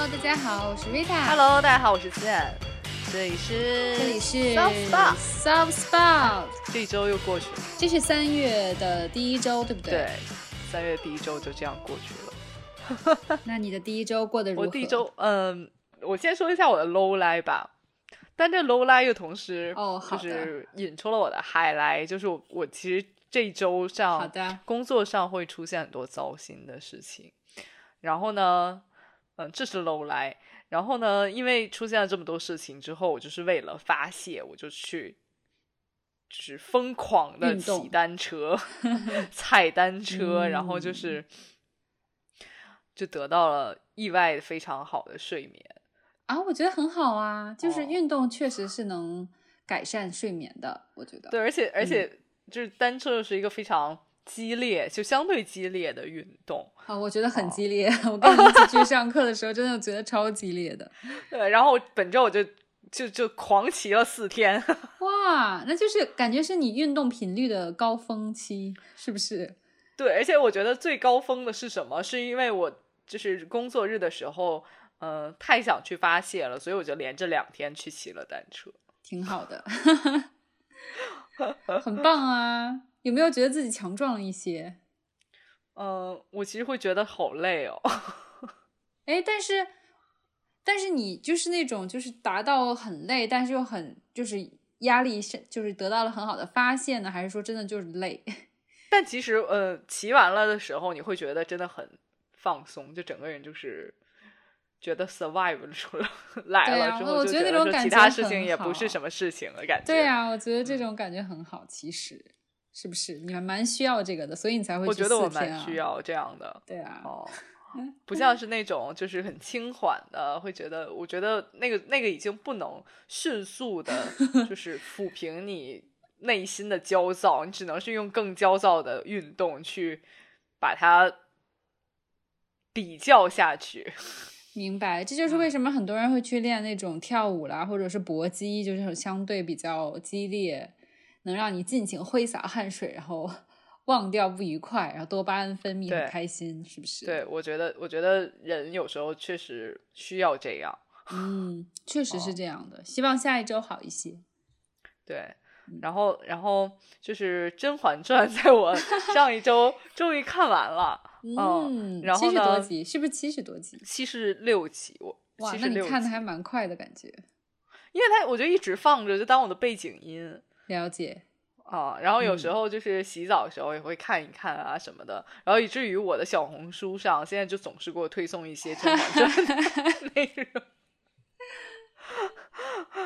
Hello，大家好，我是 Rita。Hello，大家好，我是茜，这里是这里是 Soft Spot。Soft Spot。这一周又过去了，这是三月的第一周，对不对？对，三月第一周就这样过去了。那你的第一周过得如何？我第一周，嗯，我先说一下我的 low lie 吧。但这 low lie 又同时哦就是引出了我的 high lie，就是我我其实这一周好上的，工作上会出现很多糟心的事情，然后呢，嗯，这是 low lie。然后呢，因为出现了这么多事情之后，我就是为了发泄，我就去，就是疯狂的骑单车、踩单车，然后就嗯是就得到了意外非常好的睡眠。啊，我觉得很好啊，就是哦运动确实是能改善睡眠的，我觉得。对，而且而嗯且就是单车又是一个非常激烈，就相对激烈的运动。啊，我觉得很哦激烈。我跟你一起去上课的时候，真的觉得超激烈的。对，然后本周我就就就狂骑了四天。哇，那就是感觉是你运动频率的高峰期，是不是？对，而且我觉得最高峰的是什么？是因为我就是工作日的时候，嗯、太想去发泄了，所以我就连着两天去骑了单车。挺好的，很棒啊！有没有觉得自己强壮了一些？呃、我其实会觉得好累哦。哎，但是，但是你就是那种就是达到很累，但是又很就是压力是就是得到了很好的发泄呢，还是说真的就是累？但其实，呃，骑完了的时候，你会觉得真的很放松，就整个人就是觉得 survive 出来来了之后，我就觉得那种感说其他事情也不是什么事情的，感觉。对啊，我觉得这种感觉很好，其实是不是？你还蛮需要这个的，所以你才会去我觉得我蛮需。要这样的。对啊，哦，不像是那种就是很轻缓的，会觉得，我觉得那个那个已经不能迅速的，就是抚平你内心的焦躁，你只能是用更焦躁的运动去把它比较下去。明白，这就是嗯为什么很多人会去练那种跳舞啦，或者是搏击，就是相对比较激烈，能让你尽情挥洒汗水，然后 忘掉不愉快，然后多巴胺分泌很开心，是不是？，对，我觉得，我觉得人有时候确实需要这样。嗯，确实是哦这样的。希望下一周好一些。对，嗯然后，然后就是《甄嬛传》在我 上一周终于看完了，嗯，然后七十多集，是不是七十多集？七十六集，我哇，七那你看的还蛮快的感觉。因为它我就一直放着，就当我的背景音了解，啊。然后有嗯时候就是洗澡的时候也会看一看啊什么的，然后以至于我的小红书上现在就总是给我推送一些《甄嬛传》的 内容。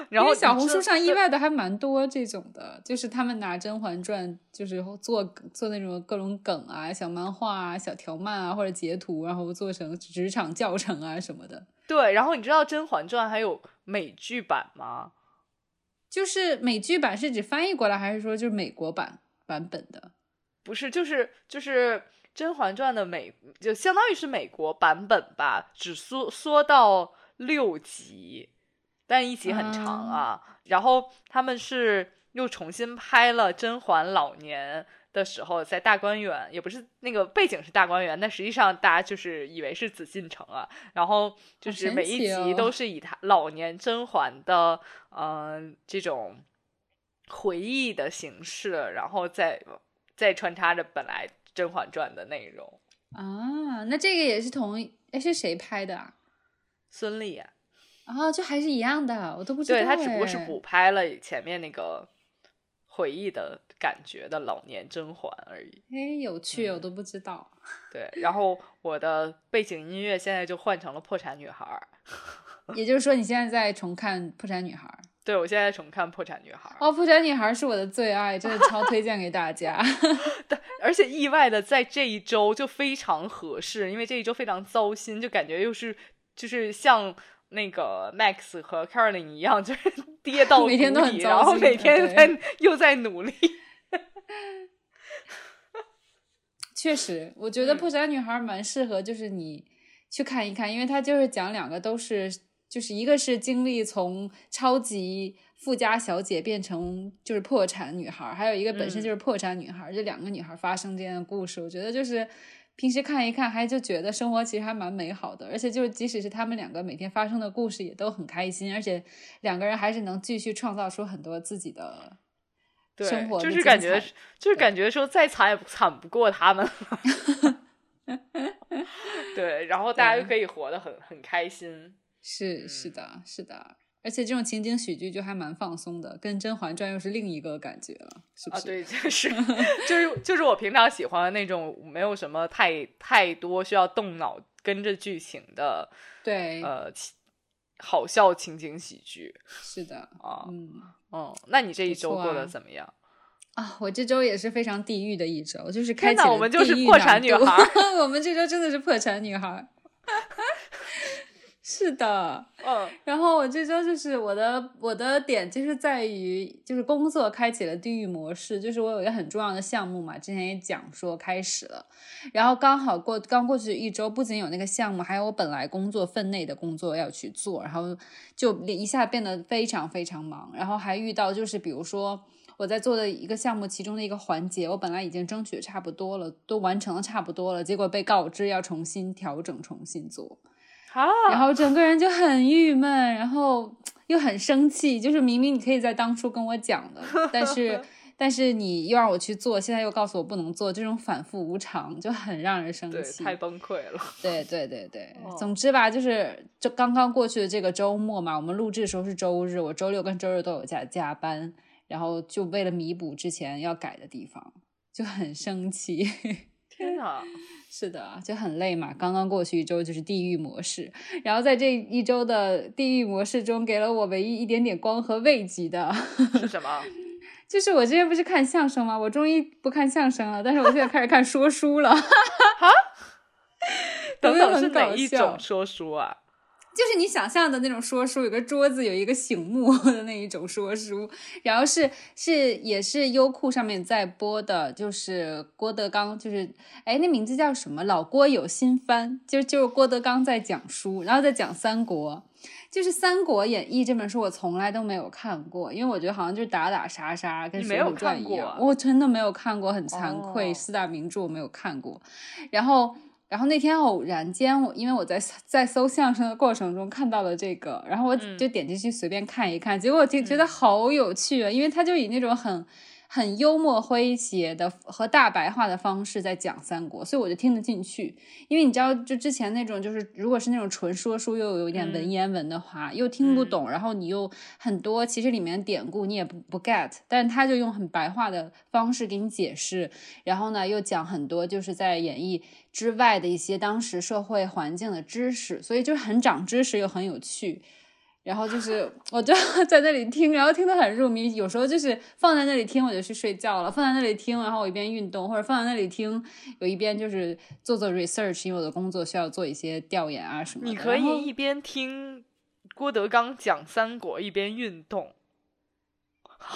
然后小红书上意外的还蛮多这种的，就是他们拿《甄嬛传》就是做做那种各种梗啊、小漫画啊、小条漫啊，或者截图，然后做成职场教程啊什么的。对，然后你知道《甄嬛传》还有美剧版吗？就是美剧版是指翻译过来，还是说就是美国版版本的？不是，就是就是《甄嬛传》的美，就相当于是美国版本吧，只缩缩到六集，但一集很长啊。然后他们是又重新拍了甄嬛老年的时候，在大观园，也不是那个背景是大观园，但实际上大家就是以为是紫禁城啊。然后就是每一集都是以他老年甄嬛的嗯、这种回忆的形式，然后再再穿插着本来《甄嬛传》的内容。啊，那这个也是同一哎是谁拍的啊？孙俪啊，啊，就还是一样的，我都不知道。对他只不过是哎补拍了前面那个回忆的感觉的老年甄嬛而已。哎，有趣，嗯我都不知道。对，然后我的背景音乐现在就换成了《破产女孩》儿。也就是说，你现在在重看《破产女孩》。对，我现在重看《破产女孩》儿，哦，《破产女孩》是我的最爱，真的超推荐给大家。而且意外的在这一周就非常合适，因为这一周非常糟心，就感觉又是就是像那个 Max 和 Caroline 一样，就是跌到每天都很谷底然后糟每天对。在 又在努力。确实，我觉得《嗯。破产女孩》蛮适合，就是你去看一看，因为它就是讲两个都是，就是一个是经历从超级富家小姐变成就是破产女孩，还有一个本身嗯。就是破产女孩，这两个女孩发生这样的故事，我觉得就是平时看一看，还就觉得生活其实还蛮美好的，而且就是即使是他们两个每天发生的故事也都很开心，而且两个人还是能继续创造出很多自己的生活，就是感觉就是感觉说再惨也惨不过他们，对，然后大家就可以活得很很开心，是是的，是的。而且这种情景喜剧就还蛮放松的，跟《甄嬛传》又是另一个感觉了，是不是？啊，对，就是就是就是我平常喜欢那种没有什么太太多需要动脑跟着剧情的，对，呃，好笑情景喜剧。是的，啊，嗯嗯，那你这一周过得怎么样？啊，我这周也是非常地狱的一周，就是开启我们就是破产女孩，我们这周真的是破产女孩。是的，嗯，然后我这周就是我的我的点就是在于就是工作开启了地狱模式，就是我有一个很重要的项目嘛，之前也讲说开始了，然后刚好过刚过去一周，不仅有那个项目，还有我本来工作分内的工作要去做，然后就一下变得非常非常忙，然后还遇到就是比如说我在做的一个项目其中的一个环节，我本来已经争取差不多了，都完成的差不多了，结果被告知要重新调整，重新做。然后整个人就很郁闷，然后又很生气，就是明明你可以在当初跟我讲的，但是 但是你又让我去做，现在又告诉我不能做，这种反复无常就很让人生气，太崩溃了。对对对对，总之吧，就是就刚刚过去的这个周末嘛，我们录制的时候是周日，我周六跟周日都有加加班，然后就为了弥补之前要改的地方，就很生气。天 哪！是的，就很累嘛。刚刚过去一周就是地狱模式，然后在这一周的地狱模式中，给了我唯一一点点光和慰藉的是什么？就是我之前不是看相声吗？我终于不看相声了，但是我现在开始看说书了。哈，等等是哪一种说书啊？就是你想象的那种说书，有个桌子，有一个醒目的那一种说书，然后是是也是优酷上面在播的，就是郭德纲，就是哎那名字叫什么？老郭有新番，就就是郭德纲在讲书，然后在讲三国，就是《三国演义》这本书我从来都没有看过，因为我觉得好像就是打打杀杀，跟《水浒传》一样，我真的没有看过，很惭愧，四大名著我没有看过，然后。然后那天偶然间，我因为我在在搜相声的过程中看到了这个，然后我就点进去随便看一看，结果我就觉得好有趣啊，因为他就以那种很。很幽默诙谐的和大白话的方式在讲三国，所以我就听得进去。因为你知道，就之前那种就是，如果是那种纯说书又有一点文言文的话，又听不懂，然后你又很多其实里面典故你也不不 get，但是他就用很白话的方式给你解释，然后呢又讲很多就是在演绎之外的一些当时社会环境的知识，所以就很长知识又很有趣。然后就是，我就 在那里听，然后听得很入迷。有时候就是放在那里听，我就去睡觉了；放在那里听，然后我一边运动，或者放在那里听，有一边就是做做 research，因为我的工作需要做一些调研啊什么的。你可以一边听郭德纲讲三国，一边运动。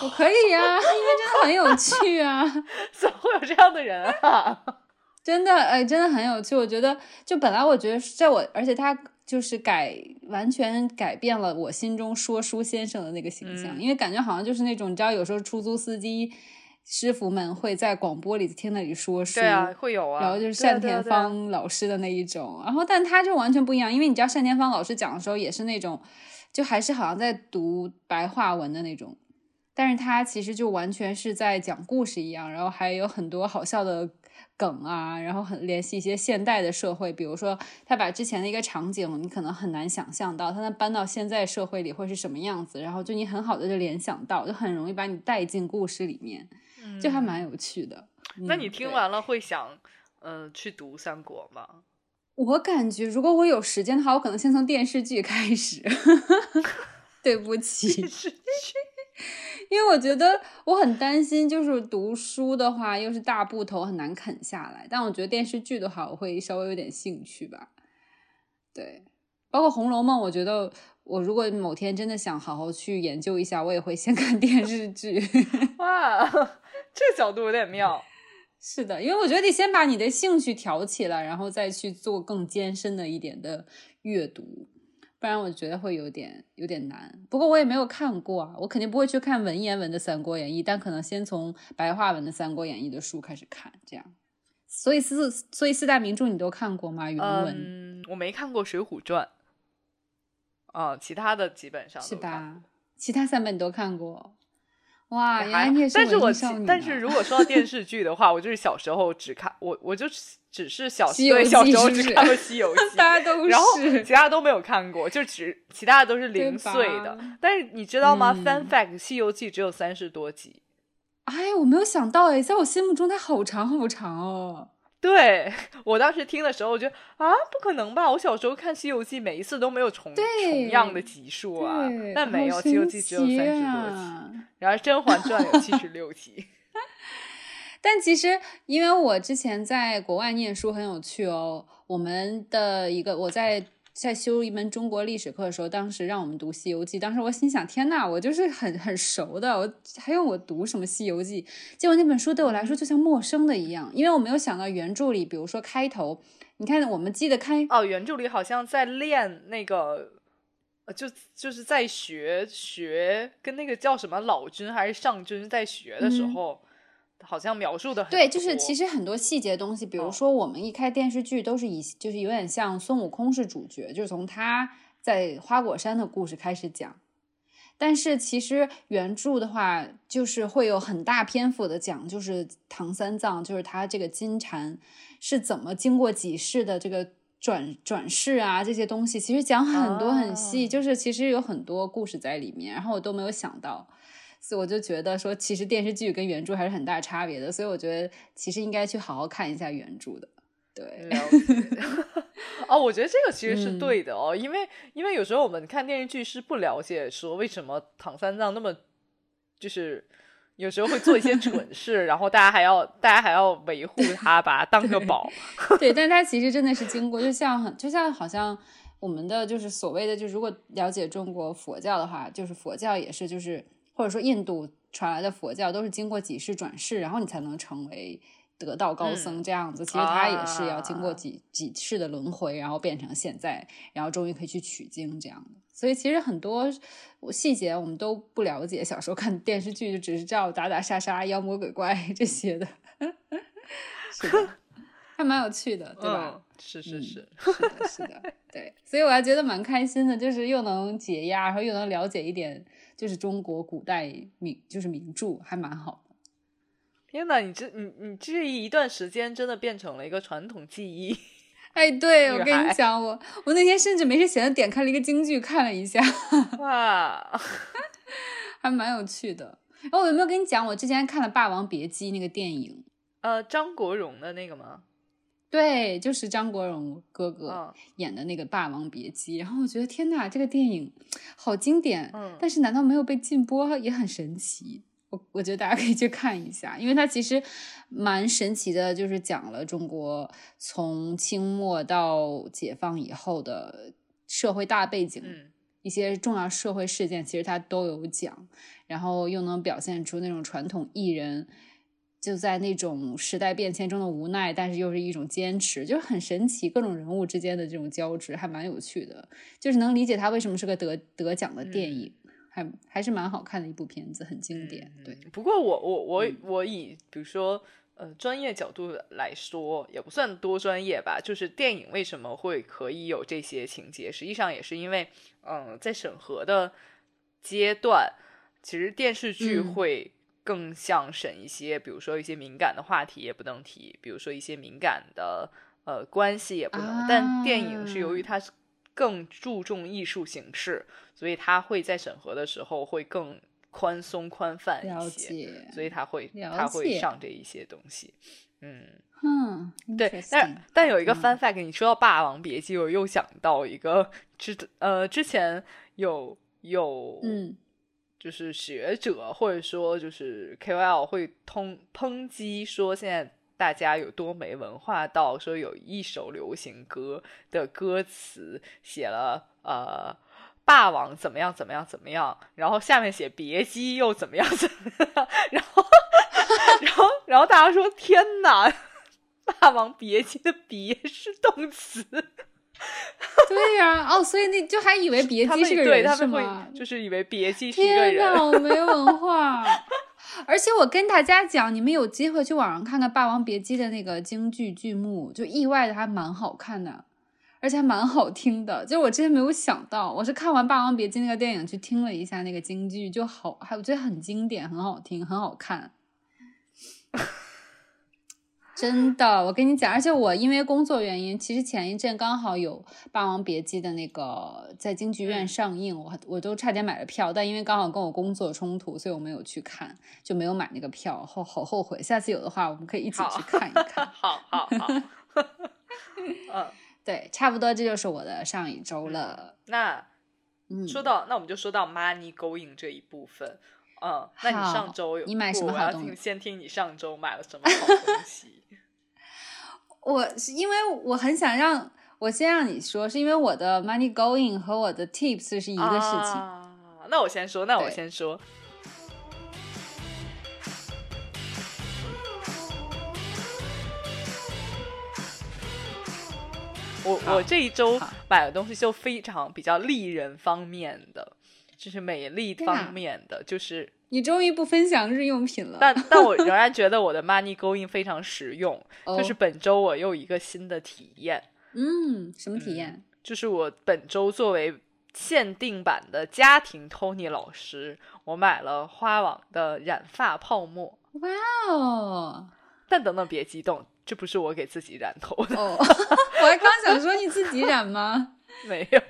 我可以呀，因为真的很有趣啊！怎么会有这样的人啊？真的，哎，真的很有趣。我觉得，就本来我觉得在我，而且他。就是改完全改变了我心中说书先生的那个形象，因为感觉好像就是那种你知道，有时候出租司机师傅们会在广播里听那里说书，对啊，会有啊，然后就是单田芳老师的那一种，然后但他就完全不一样，因为你知道单田芳老师讲的时候也是那种，就还是好像在读白话文的那种，但是他其实就完全是在讲故事一样，然后还有很多好笑的。梗啊，然后很联系一些现代的社会，比如说他把之前的一个场景，你可能很难想象到，他能搬到现在社会里会是什么样子，然后就你很好的就联想到，就很容易把你带进故事里面，就还蛮有趣的。那你听完了会想，嗯，去读三国吗？我感觉如果我有时间的话，我可能先从电视剧开始。对不起。电视剧。因为我觉得我很担心，就是读书的话又是大部头，很难啃下来。但我觉得电视剧的话，我会稍微有点兴趣吧。对，包括《红楼梦》，我觉得我如果某天真的想好好去研究一下，我也会先 看电视剧。哇，这个角度有点妙。是的，因为我觉得得先把你的兴趣挑起来，然后再去做更艰深的一点的阅读。不然我觉得会有点有点难，不过我也没有看过啊，我肯定不会去看文言文的《三国演义》，但可能先从白话文的《三国演义》的书开始看，这样。所以四所以四大名著你都看过吗？原文、嗯，我没看过《水浒传》啊，其他的基本上是吧？其他三本你都看过。哇，原来还你也但是我。但是如果说到电视剧的话，我就是小时候只看我我就只是小时候对小时候只看过《西游记 》，大家都然后是其他都没有看过，就只其他的都是零碎的。但是你知道吗、嗯 f u n fact，《西游记》只有三十多集。哎，我没有想到哎，在我心目中它好长好长哦。对 我当时听的时候，我觉得啊，不可能吧！我小时候看《西游记》，每一次都没有重重样的集数啊对，，但没有，好《西游记》只有三十奇多集，啊然而《甄嬛传》有七十六集。但其实，因为我之前在国外念书很有趣哦。我们的一个我在在修一门中国历史课的时候，当时让我们读《西游记》，当时我心想：天呐，我就是很很熟的，我还用我读什么《西游记》？结果那本书对我来说就像陌生的一样，因为我没有想到原著里，比如说开头，你看我们记得开哦，原著里好像在练那个，呃，就就是在学学跟那个叫什么老君还是上君在学的时嗯候，好像描述的很对，就是其实实很多细节的东西，比如哦说我们一开电视剧都是以就是有点像孙悟空是主角，就是从他在花果山的故事开始讲。但是其实原著的话，就是会有很大篇幅的讲，就是唐三藏，就是他这个金蝉是怎么经过几世的这个转转世啊，这些东西其实讲很多很细，哦就是其实有很多故事在里面，然后我都没有想到。所以我就觉得说，其实电视剧跟原著还是很大差别的，所以我觉得其实应该去好好看一下原著的。对。哦，我觉得这个其实是嗯对的哦，因为因为有时候我们看电视剧是不了解说为什么唐三藏那么就是。有时候会做一些 蠢事，然后大家还要大家还要维护他，把他当个宝。对，但他其实真的是经过，就像很，就像好像我们的就是所谓的，就如果了解中国佛教的话，就是佛教也是就是或者说印度传来的佛教都是经过几世转世，然后你才能成为得道高僧嗯这样子。其实他也是要啊经过几几世的轮回，然后变成现在，然后终于可以去取经这样的。所以其实很多细节我们都不了解，小时候看电视剧就只是知道打打杀杀、妖魔鬼怪 这些的，是的，还蛮有趣的，对吧？嗯？是是嗯是，是的，是的，对，所以我还觉得蛮开心的，就是又能解压，然后又能了解一点，就是中国古代名，就是名著，还蛮好的。天哪，你这你你这一段时间真的变成了一个传统记忆。哎，对我跟你讲，我我那天甚至没事闲的点开了一个京剧看了一下，哇，还蛮有趣的。然后我有没有跟你讲，我之前看了《霸王别姬》那个电影？呃，张国荣的那个吗？对，就是张国荣哥哥嗯。演的那个《霸王别姬》，然后我觉得天呐，这个电影好经典，嗯。但是难道没有被禁播也很神奇？我我觉得大家可以去看一下，因为它其实蛮神奇的，就是讲了中国从清末到解放以后的社会大背景，嗯一些重要社会事件，其实它都有讲，然后又能表现出那种传统艺人就在那种时代变迁中的无奈，但是又是一种坚持，就是很神奇，各种人物之间的这种交织还蛮有趣的，就是能理解他为什么是个得得奖的电影，还还是蛮好看的一部片子，很经典。嗯对，不过我我我嗯我以比如说呃专业角度来说，也不算多专业吧。就是电影为什么会可以有这些情节，实际上也是因为嗯、呃在审核的阶段，其实电视剧嗯会更像审一些，比如说一些敏感的话题也不能提，比如说一些敏感的呃关系也不能。但电影是由于啊它是更注重艺术形式，所以它会在审核的时候会更宽松宽泛一些，解。所以它会它会上这一些东西。嗯，嗯，对，但但有一个嗯 fun fact，、你说到《霸王别姬》，我又想到一个之呃之前有有嗯就是学者或者说就是 KOL 会通抨击说现在大家有多没文化到说有一首流行歌的歌词写了呃霸王怎么样怎么样怎么样，然后下面写别姬又怎么样怎么样，然后然后然后大家说天哪，霸王别姬的别是动词，对呀、哦，所以你就还以为别姬是个人对他们是吗？就是以为别姬是一个天人。哪，我没文 化。而且我跟大家讲，你们有机会去网上看看《霸王别姬》的那个京剧剧目，就意外的还蛮好看的，而且还蛮好听的。就我之前没有想到，我是看完《霸王别姬》那个电影去听了一下那个京剧，就好，还我觉得很经典，很好听，很好看。真的，我跟你讲，而且我因为工作原因，其实前一阵刚好有《霸王别姬》的那个在京剧院上映，我我都差点买了票，但因为刚好跟我工作冲突，所以我没有去看，就没有买那个票，后好后悔。下次有的话，我们可以一起去看一看。好好好，嗯，对，差不多这就是我的上一周了。那嗯，说到，那我们就说到 money going 这一部分。嗯，那你上周有你买什么好东西听先听你上周买了什么好东西。我是因为我很想让我先让你说，是因为我的 money going 和我的 tips 是一个事情。啊那我先说，那我先说。我我这一周买的东西就非常比较利人方面的，就是美丽方面的，就是你终于不分享日用品了，但但我仍然觉得我的 money going 非常实用。哦就是本周我又一个新的体验，嗯，什么体验？就是我本周作为限定版的家庭 Tony 老师，我买了花王的染发泡沫。哇哦但等等，别激动，这不是我给自己染头的，哦，我还刚想说你自己染吗？没有。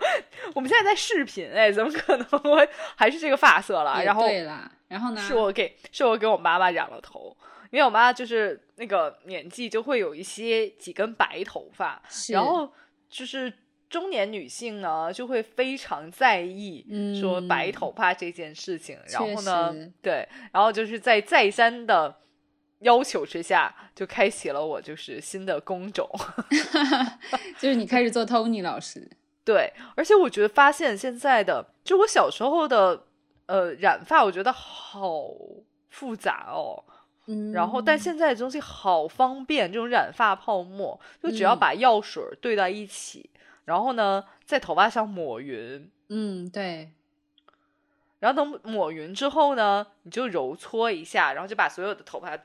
我们现在在视频，哎，怎么可能我还是这个发色了？然后对啦，然后呢？是我给是我给我妈妈染了头，因为我妈就是那个年纪就会有一些几根白头发，是然后就是中年女性呢就会非常在意说嗯白头发这件事情，然后呢，对，然后就是在再三的要求之下，就开启了我就是新的工种。就是你开始做 Tony 老师，对，而且我觉得发现现在的，就我小时候的呃染发，我觉得好复杂哦。嗯，然后，但现在的东西好方便，这种染发泡沫，就只要嗯。把药水兑到一起，然后呢，在头发上抹匀，嗯，对，然后等抹匀之后呢，你就揉搓一下，然后就把所有的头发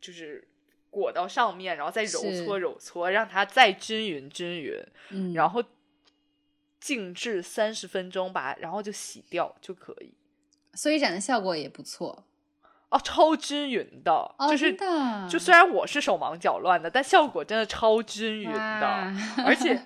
就是裹到上面，然后再揉搓揉搓，让它再均匀均匀，嗯，然后静置三十分钟吧，然后就洗掉就可以。所以染的效果也不错哦，超均匀的，哦，就是的就虽然我是手忙脚乱的，但效果真的超均匀的，而且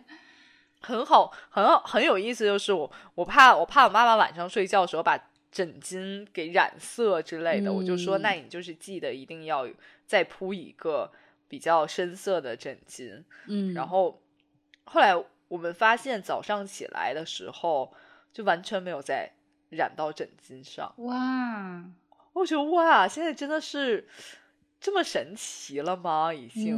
很好，很好，很有意思。就是我，我怕我怕我妈妈晚上睡觉的时候把枕巾给染色之类的，我就说，嗯那你就是记得一定要再铺一个比较深色的枕巾。嗯，然后后来我们发现早上起来的时候，就完全没有再染到枕巾上。哇，我觉得哇，现在真的是这么神奇了吗？已经，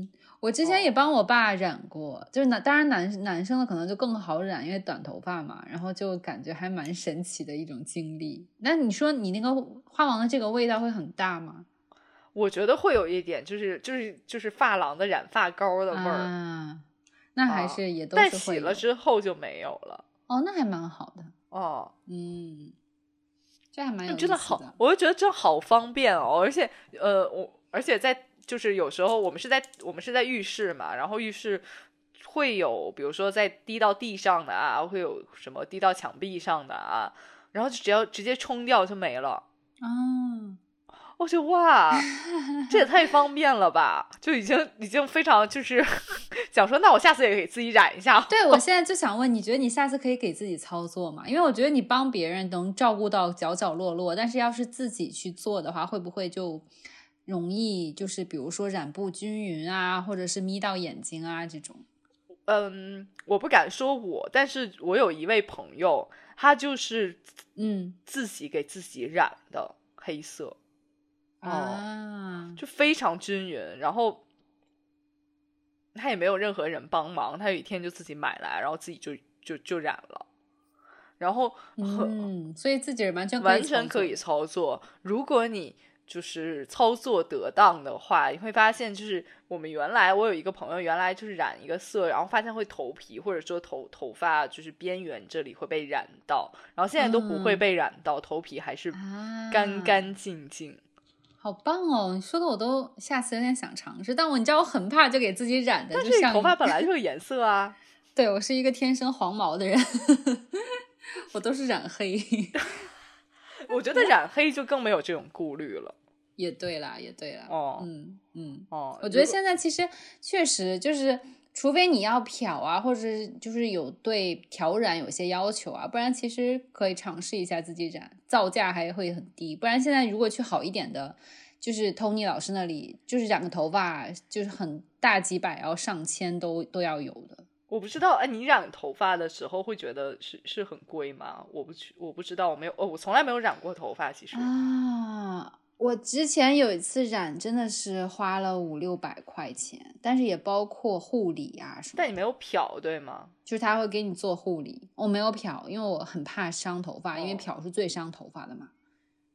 嗯，我之前也哦帮我爸染过，就是男，当然男男生的可能就更好染，因为短头发嘛，然后就感觉还蛮神奇的一种经历。那你说你那个花王的这个味道会很大吗？我觉得会有一点，就是就是就是发廊的染发膏的味儿，啊，那还啊是也都但是会有洗了之后就没有了。哦，那还蛮好的，哦，嗯，这还蛮有意思真的好，我就觉得这好方便哦，而且呃，我而且在就是有时候我们是在我们是在浴室嘛，然后浴室会有比如说在滴到地上的啊，会有什么滴到墙壁上的啊，然后就只要直接冲掉就没了。啊。我就哇，这也太方便了吧！就已经已经非常就是 想说，那我下次也给自己染一下。对，我 现在就想问，你觉得你下次可以给自己操作吗？因为我觉得你帮别人能照顾到角角落落，但是要是自己去做的话，会不会就容易就是比如说染不均匀啊，或者是眯到眼睛啊这种？嗯，我不敢说我，但是我有一位朋友，他就是嗯自己给自己染的黑色，哦啊，就非常均匀，然后他也没有任何人帮忙，他有一天就自己买来，然后自己就就就染了，然后很、嗯，所以自己完全可以完全可以操作。如果你就是操作得当的话，你会发现，就是我们原来我有一个朋友，原来就是染一个色，然后发现会头皮或者说头头发就是边缘这里会被染到，然后现在都不会嗯被染到，头皮还是啊，干干净净。好棒哦！你说的我都下次有点想尝试，但我你知道我很怕就给自己染的，但就是像头发本来就是颜色啊。对我是一个天生黄毛的人，我都是染黑。我觉得染黑就更没有这种顾虑了。也对啦，也对啦。哦，嗯嗯哦，我觉得现在其实确实就是，除非你要漂啊，或者就是有对调染有些要求啊，不然其实可以尝试一下自己染，造价还会很低。不然现在如果去好一点的，就是 Tony 老师那里，就是染个头发就是很大几百，然后上千都都要有的。我不知道，哎，你染头发的时候会觉得是是很贵吗？我不去，我不知道，我没有，哦，我从来没有染过头发，其实啊，我之前有一次染，真的是花了五六百块钱，但是也包括护理啊什么。但你没有漂对吗？就是他会给你做护理，我没有漂，因为我很怕伤头发，因为漂是最伤头发的嘛。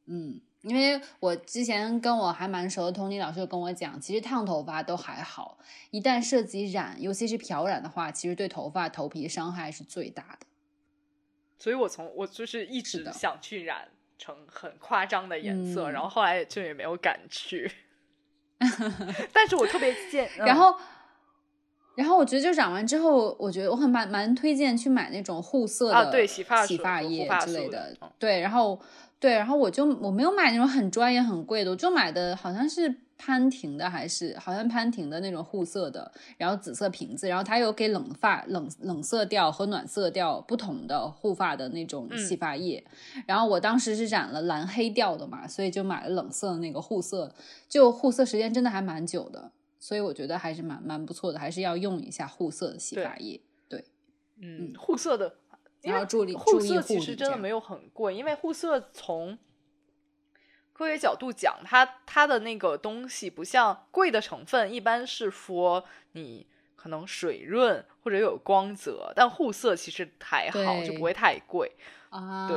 嗯。因为我之前跟我还蛮熟的 Tony 老师就跟我讲，其实烫头发都还好，一旦涉及染，尤其是漂染的话，其实对头发头皮伤害是最大的。所以我从我就是一直想去染成很夸张的颜色，然后后来就也没有敢去。但是我特别建，然后，然后我觉得就染完之后，我觉得我很蛮蛮推荐去买那种护色的，对，洗发洗发液之类的，对，然后。对，然后我就我没有买那种很专业、很贵的，我就买的好像是潘婷的，还是好像潘婷的那种护色的，然后紫色瓶子，然后它有给冷发、冷冷色调和暖色调不同的护发的那种洗发液。然后我当时是染了蓝黑调的嘛，所以就买了冷色的那个护色，就护色时间真的还蛮久的，所以我觉得还是蛮蛮不错的，还是要用一下护色的洗发液。对，嗯，护色的。然后注意护色其实真的没有很贵，因为护色从科学角度讲，它它的那个东西不像贵的成分，一般是说你可能水润或者有光泽，但护色其实还好，就不会太贵啊。对，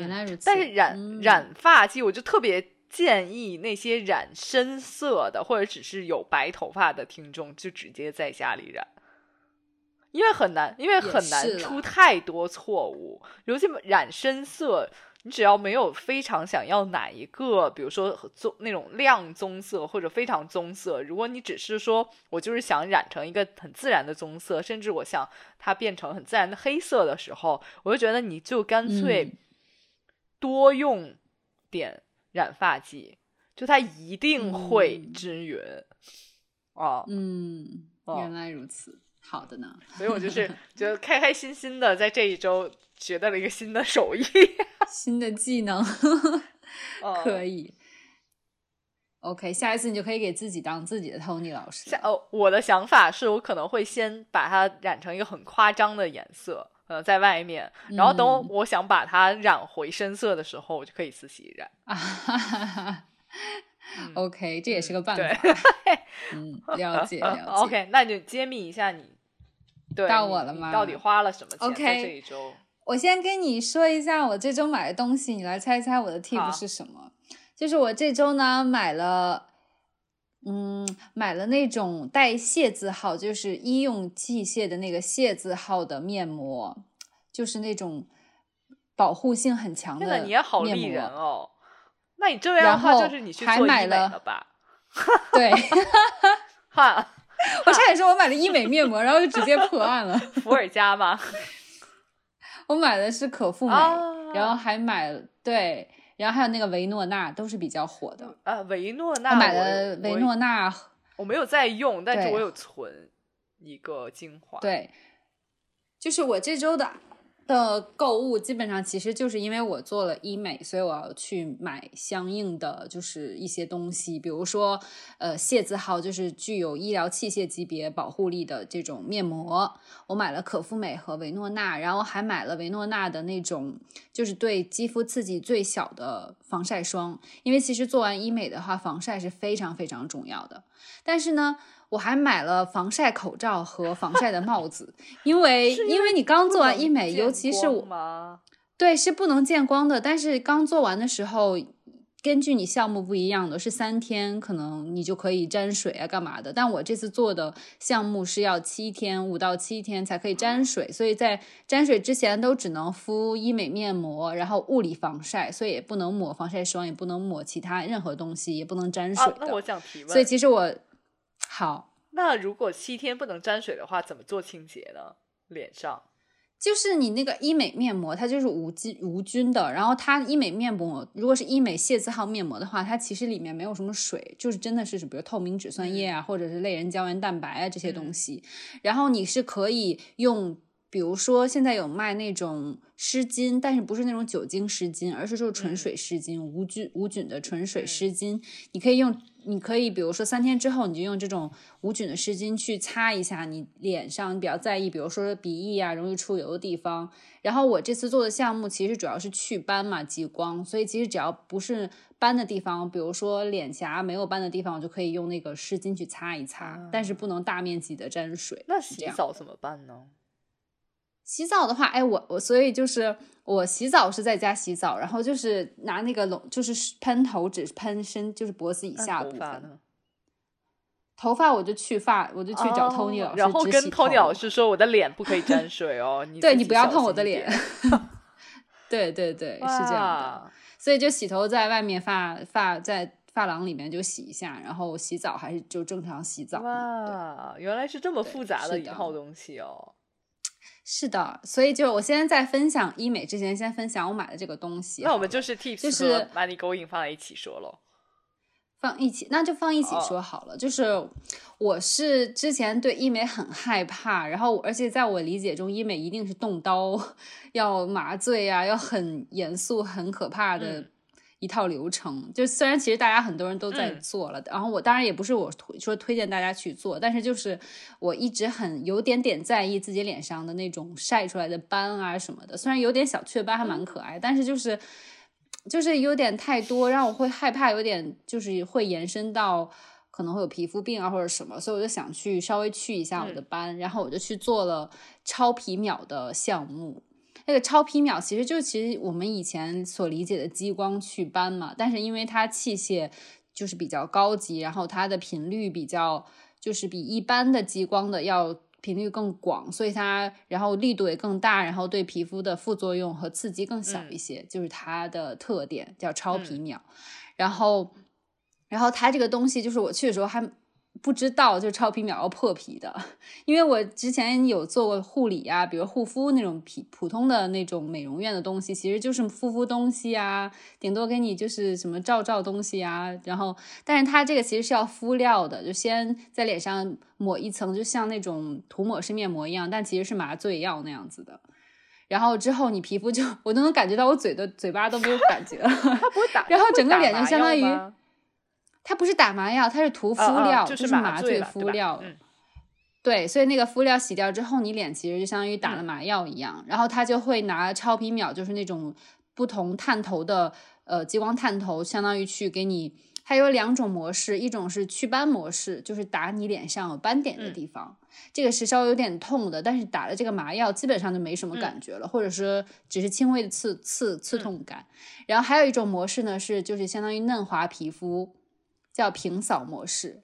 原来如此。但是染染发剂，我就特别建议那些染深色的或者只是有白头发的听众，就直接在家里染。因为很难，因为很难出太多错误，尤其染深色，你只要没有非常想要哪一个，比如说棕那种亮棕色或者非常棕色，如果你只是说我就是想染成一个很自然的棕色，甚至我想它变成很自然的黑色的时候，我就觉得你就干脆多用点染发剂，就它一定会均匀。哦，嗯，原来如此。好的呢，所以我就是觉得开开心心的，在这一周学到了一个新的手艺，新的技能，可以。OK，下一次你就可以给自己当自己的 Tony 老师。下哦，我的想法是我可能会先把它染成一个很夸张的颜色，呃，在外面，然后等我想把它染回深色的时候，我就可以自己染。啊 OK，这也是个办法。嗯，了解了解。OK，那就揭秘一下你。对到我了吗？到底花了什么钱在这一周？我先跟你说一下我这周买的东西，你来猜猜我的 tip 是什么？就是我这周呢买了，嗯，买了那种带谢字号，就是医用器械的那个谢字号的面膜，就是那种保护性很强的。你也好厉人哦！那你这样的话就是你去做医美了吧？对，哈。我差点说，我买了医美面膜，然后就直接破案了。伏尔加吗？我买的是可复美，然后还买对，然后还有那个维诺娜，都是比较火的。呃，维诺娜，我买的维诺娜，我没有在用，但是我有存一个精华。对，就是我这周的。的购物基本上其实就是因为我做了医美，所以我要去买相应的就是一些东西，比如说呃谢字号就是具有医疗器械级别保护力的这种面膜，我买了可复美和维诺娜，然后还买了维诺娜的那种就是对肌肤刺激最小的防晒霜，因为其实做完医美的话，防晒是非常非常重要的，但是呢。我还买了防晒口罩和防晒的帽 子，因为因为你刚做完医美，尤其是我，对，是不能见光的。但是刚做完的时候，根据你项目不一样的，是三天可能你就可以沾水啊，干嘛的？但我这次做的项目是要七天，五到七天才可以沾水，所以在沾水之前都只能敷医美面膜，然后物理防晒，所以也不能抹防晒霜，也不能抹其他任何东西，也不能沾水的。那我想提问，所以其实我好，那如果七天不能沾水的话，怎么做清洁呢？脸上？就是你那个医美面膜，它就是无菌无菌的。然后它医美面膜，如果是医美械字号面膜的话，它其实里面没有什么水，就是真的是比如透明质酸液啊，或者是类人胶原蛋白啊这些东西。然后你是可以用。比如说，现在有卖那种湿巾，但是不是那种酒精湿巾，而是就是纯水湿巾，无菌无菌的纯水湿巾。你可以用，你可以比如说三天之后，你就用这种无菌的湿巾去擦一下你脸上你比较在意，比如说鼻翼啊容易出油的地方。然后我这次做的项目其实主要是祛斑嘛，激光，所以其实只要不是斑的地方，比如说脸颊没有斑的地方，我就可以用那个湿巾去擦一擦，但是不能大面积的沾水。那洗澡怎么办呢？洗澡的话，哎，我我所以就是我洗澡是在家洗澡，然后就是拿那个笼，就是喷头只喷身，就是脖子以下部分。头发我就去发，我就去找 Tony 老师，然后跟 Tony 老师说我的脸不可以沾水哦，你对你不要碰我的脸。对对对，是这样的。所以就洗头在外面发发在发廊里面就洗一下，然后洗澡还是就正常洗澡。哇，原来是这么复杂的一套东西哦。是的，所以就我现在在分享医美之前，先分享我买的这个东西。那我们就是 tips 和 money going 放在一起说喽，放一起，那就放一起说好了。就是我是之前对医美很害怕，然后而且在我理解中，医美一定是动刀，要麻醉啊，要很严肃、很可怕的。一套流程，就虽然其实大家很多人都在做了，然后我当然也不是我推说推荐大家去做，但是就是我一直很有点点在意自己脸上的那种晒出来的斑啊什么的，虽然有点小雀斑还蛮可爱，但是就是就是有点太多，让我会害怕，有点就是会延伸到可能会有皮肤病啊或者什么，所以我就想去稍微去一下我的斑，然后我就去做了超皮秒的项目。那个超皮秒其实就其实我们以前所理解的激光祛斑嘛，但是因为它器械就是比较高级，然后它的频率比较就是比一般的激光的要频率更广，所以它然后力度也更大，然后对皮肤的副作用和刺激更小一些，就是它的特点叫超皮秒。然后，然后它这个东西就是我去的时候还。不知道就超皮秒要破皮的，因为我之前有做过护理啊，比如护肤那种皮普通的那种美容院的东西，其实就是敷敷东西啊，顶多给你就是什么照照东西啊，然后但是它这个其实是要敷料的，就先在脸上抹一层，就像那种涂抹式面膜一样，但其实是麻醉药那样子的，然后之后你皮肤就我都能感觉到我嘴的嘴巴都没有感觉了，它不会打，然后整个脸就相当于。它不是打麻药，它是涂敷料，就是麻醉敷料。对，所以那个敷料洗掉之后，你脸其实就相当于打了麻药一样。然后它就会拿超皮秒，就是那种不同探头的呃激光探头，相当于去给你。它有两种模式，一种是祛斑模式，就是打你脸上有斑点的地方，这个是稍微有点痛的，但是打了这个麻药基本上就没什么感觉了，或者说只是轻微的刺刺刺痛感。然后还有一种模式呢，是就是相当于嫩滑皮肤。叫平扫模式，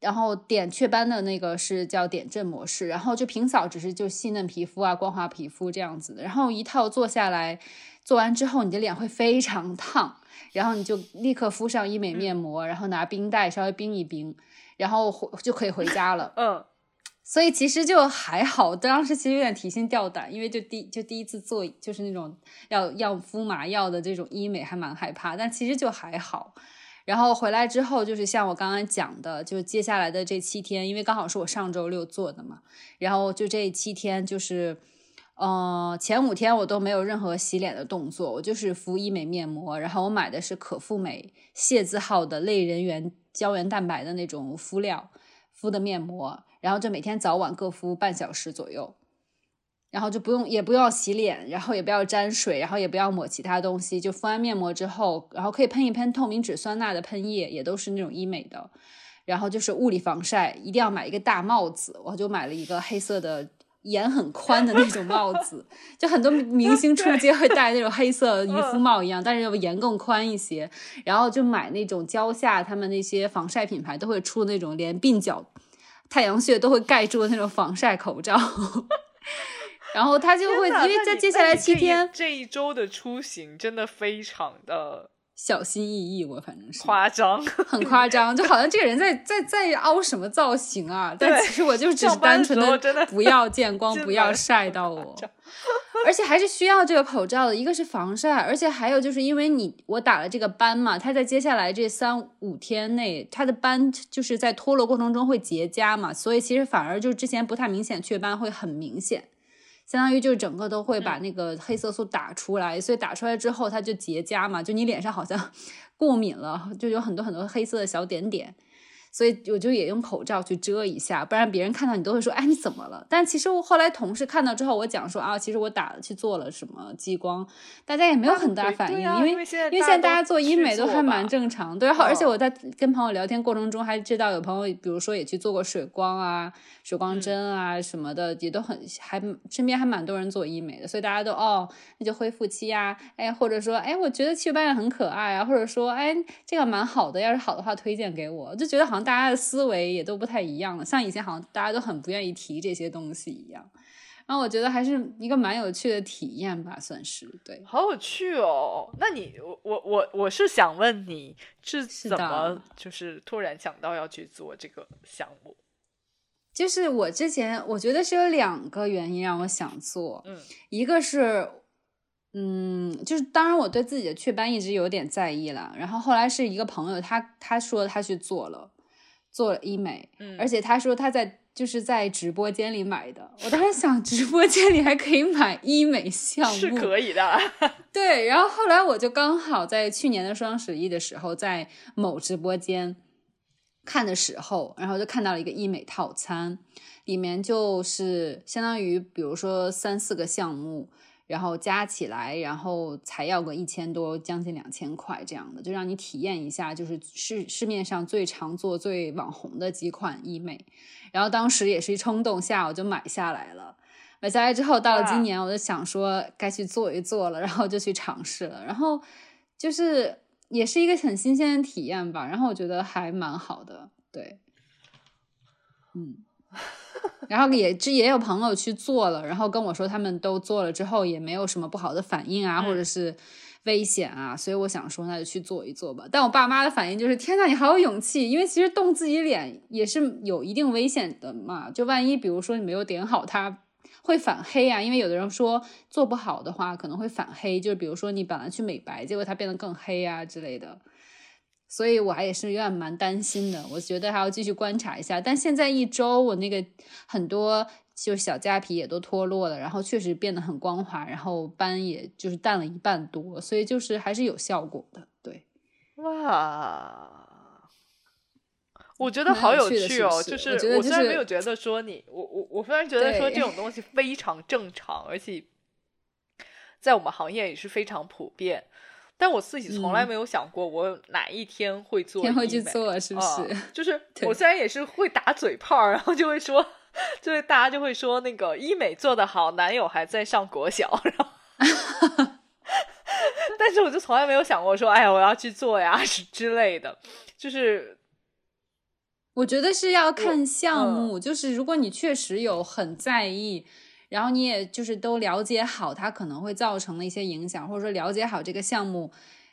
然后点雀斑的那个是叫点阵模式，然后就平扫只是就细嫩皮肤啊、光滑皮肤这样子的。然后一套做下来，做完之后你的脸会非常烫，然后你就立刻敷上医美面膜，然后拿冰袋稍微冰一冰，然后回就可以回家了。嗯，所以其实就还好，当时其实有点提心吊胆，因为就第就第一次做就是那种要要敷麻药的这种医美，还蛮害怕，但其实就还好。然后回来之后，就是像我刚刚讲的，就接下来的这七天，因为刚好是我上周六做的嘛，然后就这七天，就是，呃，前五天我都没有任何洗脸的动作，我就是敷医美面膜，然后我买的是可复美谢字号的类人源胶原蛋白的那种敷料敷的面膜，然后就每天早晚各敷半小时左右。然后就不用，也不要洗脸，然后也不要沾水，然后也不要抹其他东西，就敷完面膜之后，然后可以喷一喷透明质酸钠的喷液，也都是那种医美的。然后就是物理防晒，一定要买一个大帽子，我就买了一个黑色的。眼很宽的那种帽子，就很多明星出街会戴那种黑色 渔夫帽一样，但是要眼更宽一些。然后就买那种蕉下他们那些防晒品牌都会出那种连鬓角、太阳穴都会盖住的那种防晒口罩。然后他就会，因为在接下来七天这一周的出行真的非常的。小心翼翼，我反正是夸张，很夸张，就好像这个人在在在凹什么造型啊？但其实我就只是单纯的不要见光，不要晒到我。而且还是需要这个口罩的，一个是防晒，而且还有就是因为你我打了这个斑嘛，它在接下来这三五天内，它的斑就是在脱落过程中会结痂嘛，所以其实反而就之前不太明显雀斑会很明显。相当于就是整个都会把那个黑色素打出来，所以打出来之后它就结痂嘛，就你脸上好像 过敏了，就有很多很多黑色的小点点。所以我就也用口罩去遮一下，不然别人看到你都会说：“哎，你怎么了？”但其实我后来同事看到之后，我讲说：“啊，其实我打了去做了什么激光，大家也没有很大反应，因为因为现在大家做医美都还蛮正常。对，而且我在跟朋友聊天过程中还知道有朋友，比如说也去做过水光啊、水光针啊什么的，也都很还身边还蛮多人做医美的，所以大家都哦，那就恢复期呀，哎，或者说哎，我觉得祛斑也很可爱啊，或者说哎，这个蛮好的，要是好的话推荐给我，就觉得好像。大家的思维也都不太一样了，像以前好像大家都很不愿意提这些东西一样，然后我觉得还是一个蛮有趣的体验吧，算是对，好有趣哦。那你我我我我是想问你是怎么就是突然想到要去做这个项目？就是我之前我觉得是有两个原因让我想做，嗯，一个是。嗯，就是当然，我对自己的雀斑一直有点在意了。然后后来是一个朋友，他他说他去做了，做了医美，而且他说他在就是在直播间里买的。我当时想，直播间里还可以买医美项目，是可以的。对，然后后来我就刚好在去年的双十一的时候，在某直播间看的时候，然后就看到了一个医美套餐，里面就是相当于比如说三四个项目。然后加起来，然后才要个一千多，将近两千块这样的，就让你体验一下，就是市市面上最常做、最网红的几款医美。然后当时也是一冲动下，我就买下来了。买下来之后，到了今年，我就想说该去做一做了，然后就去尝试了。然后就是也是一个很新鲜的体验吧。然后我觉得还蛮好的，对，嗯。然后也这也有朋友去做了，然后跟我说他们都做了之后也没有什么不好的反应啊，或者是危险啊，所以我想说那就去做一做吧。但我爸妈的反应就是天呐，你好有勇气，因为其实动自己脸也是有一定危险的嘛，就万一比如说你没有点好，它会反黑啊。因为有的人说做不好的话可能会反黑，就是比如说你本来去美白，结果它变得更黑啊之类的。所以我还也是有点蛮担心的，我觉得还要继续观察一下。但现在一周，我那个很多就小痂皮也都脱落了，然后确实变得很光滑，然后斑也就是淡了一半多，所以就是还是有效果的。对，哇，我觉得好有趣哦！就是我虽然没有觉得说你，我我我虽然觉得说这种东西非常正常，而且在我们行业也是非常普遍。但我自己从来没有想过，我哪一天会做天会去做，是不是？就是 我虽然也是会打嘴炮，然后就会说，就是大家就会说那个医美做的好，男友还在上国小，然后 但是我就从来没有想过说，哎呀，我要去做呀，是之类的。就是我觉得是要看项目，就是如果你确实有很在意。然后你也就是都了解好它可能会造成的一些影响，或者说了解好这个项目，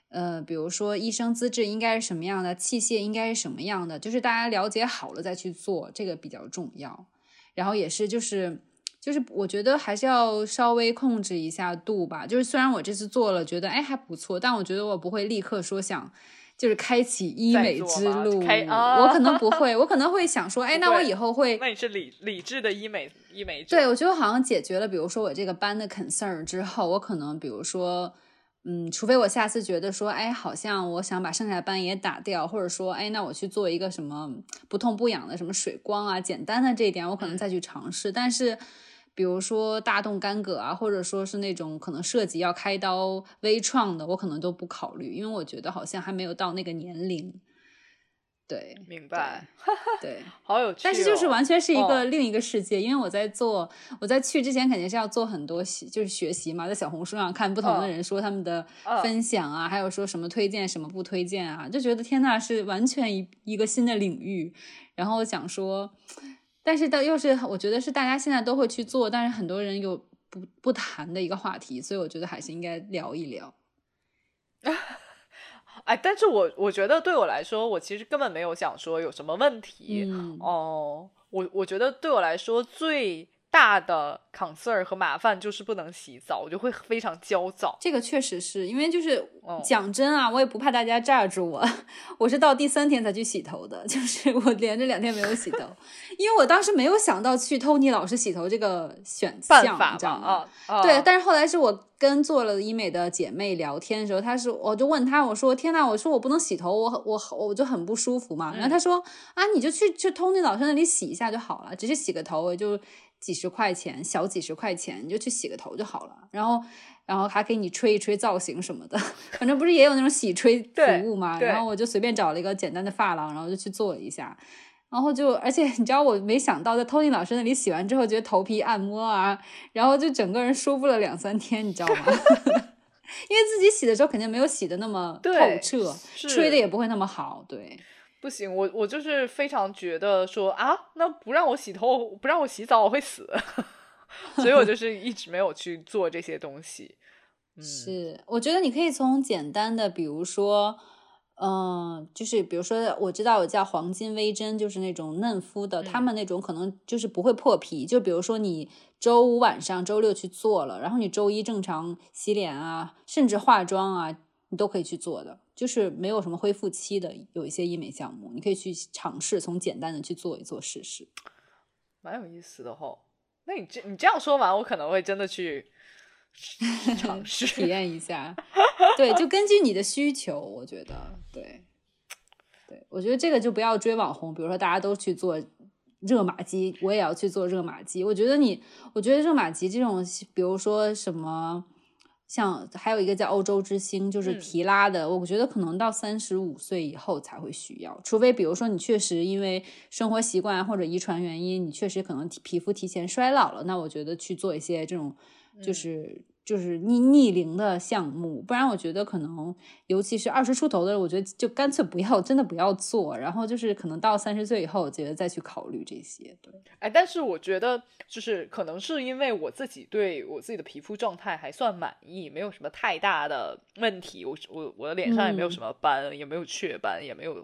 呃，比如说医生资质应该是什么样的，器械应该是什么样的，就是大家了解好了再去做，这个比较重要。然后也是就是就是我觉得还是要稍微控制一下度吧。就是虽然我这次做了觉得哎还不错，但我觉得我不会立刻说想。就是开启医美之路，我可能不会，我可能会想说，哎，那我以后会，那你是理理智的医美医美对，我觉得好像解决了，比如说我这个斑的 concern 之后，我可能比如说，嗯，除非我下次觉得说，哎，好像我想把剩下的斑也打掉，或者说，哎，那我去做一个什么不痛不痒的什么水光啊，简单的这一点，我可能再去尝试，但是。比如说大动干戈啊，或者说是那种可能涉及要开刀微创的，我可能都不考虑，因为我觉得好像还没有到那个年龄。对，明白，对，好有趣、哦。但是就是完全是一个哦另一个世界，因为我在做，我在去之前肯定是要做很多习，就是学习嘛，在小红书上看不同的嗯人说他们的嗯分享啊，还有说什么推荐什么不推荐啊，就觉得天呐，是完全一一个新的领域。然后想说，但是到又是我觉得是大家现在都会去做，但是很多人又不不谈的一个话题，所以我觉得还是应该聊一聊。哎，但是我我觉得对我来说，我其实根本没有想说有什么问题。嗯，哦，我我觉得对我来说最大的 concern 和麻烦就是不能洗澡，我就会非常焦躁。这个确实是因为就是哦讲真啊，我也不怕大家炸住我，我是到第三天才去洗头的，就是我连着两天没有洗头，因为我当时没有想到去 Tony 老师洗头这个选项，办法你知道吗？啊啊，对，但是后来是我跟做了医美的姐妹聊天的时候，她是我就问她，我说天呐，我说我不能洗头，我我我就很不舒服嘛。然后她说啊，你就去去 Tony 老师那里洗一下就好了，只是洗个头，我就几十块钱，小几十块钱，你就去洗个头就好了。然后然后还给你吹一吹造型什么的，反正不是也有那种洗吹服务嘛。然后我就随便找了一个简单的发廊，然后就去做了一下。然后就，而且你知道，我没想到在 Tony 老师那里洗完之后，觉得头皮按摩啊，然后就整个人舒服了两三天，你知道吗？因为自己洗的时候肯定没有洗的那么透彻，吹的也不会那么好，对。不行，我我就是非常觉得说啊，那不让我洗头，不让我洗澡，我会死，所以我就是一直没有去做这些东西。嗯，是，我觉得你可以从简单的，比如说，嗯、就是比如说，我知道有叫黄金微针，就是那种嫩肤的，他们那种可能就是不会破皮。就比如说你周五晚上、周六去做了，然后你周一正常洗脸啊，甚至化妆啊，你都可以去做的，就是没有什么恢复期的。有一些医美项目，你可以去尝试，从简单的去做一做试试。蛮有意思的哦。那你这你这样说完，我可能会真的去 尝试体验一下。对，就根据你的需求，我觉得对，对我觉得这个就不要追网红，比如说大家都去做热玛吉，我也要去做热玛吉。我觉得你，我觉得热玛吉这种，比如说什么。像还有一个叫欧洲之星，就是嗯。提拉的，我觉得可能到三十五岁以后才会需要，除非比如说你确实因为生活习惯或者遗传原因，你确实可能皮皮肤提前衰老了，那我觉得去做一些这种就是、就是逆逆龄的项目，不然我觉得可能尤其是二十出头的，我觉得就干脆不要，真的不要做，然后就是可能到三十岁以后，我觉得再去考虑这些，对。哎，但是我觉得就是可能是因为我自己对我自己的皮肤状态还算满意，没有什么太大的问题。我我我的脸上也没有嗯什么斑，也没有雀斑，也没有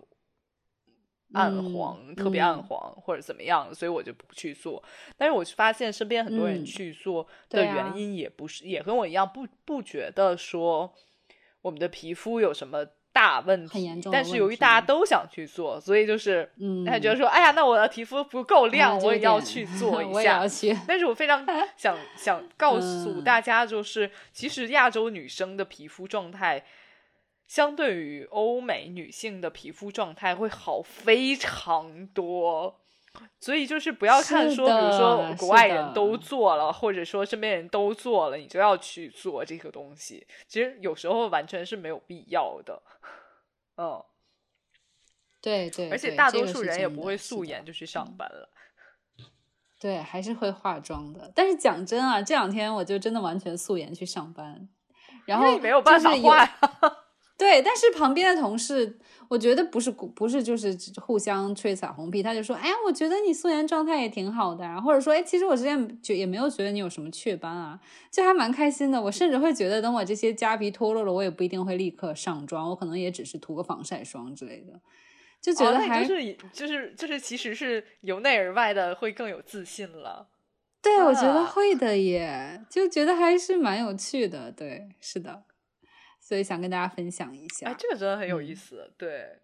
暗嗯黄，特别暗嗯黄或者怎么样，所以我就不去做。但是我发现身边很多人嗯去做的原因也不是，也跟我一样，不不觉得说我们的皮肤有什么。大问题，很严重的问但是由于大家都想去做，所以就是，嗯他觉得说，哎呀，那我的皮肤不够亮，我也要去做一下。但是我非常 想想告诉嗯大家，就是、其实亚洲女生的皮肤状态，相对于欧美女性的皮肤状态会好非常多。所以就是不要看说，比如说的国外人都做了，或者说身边人都做了，你就要去做这个东西。其实有时候完全是没有必要的。嗯，对对，而且大多数人也不会素颜就去上班了。对，还是会化妆的。但是讲真啊，这两天我就真的完全素颜去上班，然后没有办法就是有画呀。对，但是旁边的同事，我觉得不是不是就是互相吹彩虹屁，他就说，哎呀，我觉得你素颜状态也挺好的啊，或者说，哎，其实我之前觉也没有觉得你有什么雀斑啊，就还蛮开心的。我甚至会觉得，等我这些痂皮脱落了，我也不一定会立刻上妆，我可能也只是涂个防晒霜之类的，就觉哦，得还、就是就是就是其实是由内而外的会更有自信了。对，我觉得啊会的耶，就觉得还是蛮有趣的。对，是的，所以想跟大家分享一下。哎，这个真的很有意嗯思。对，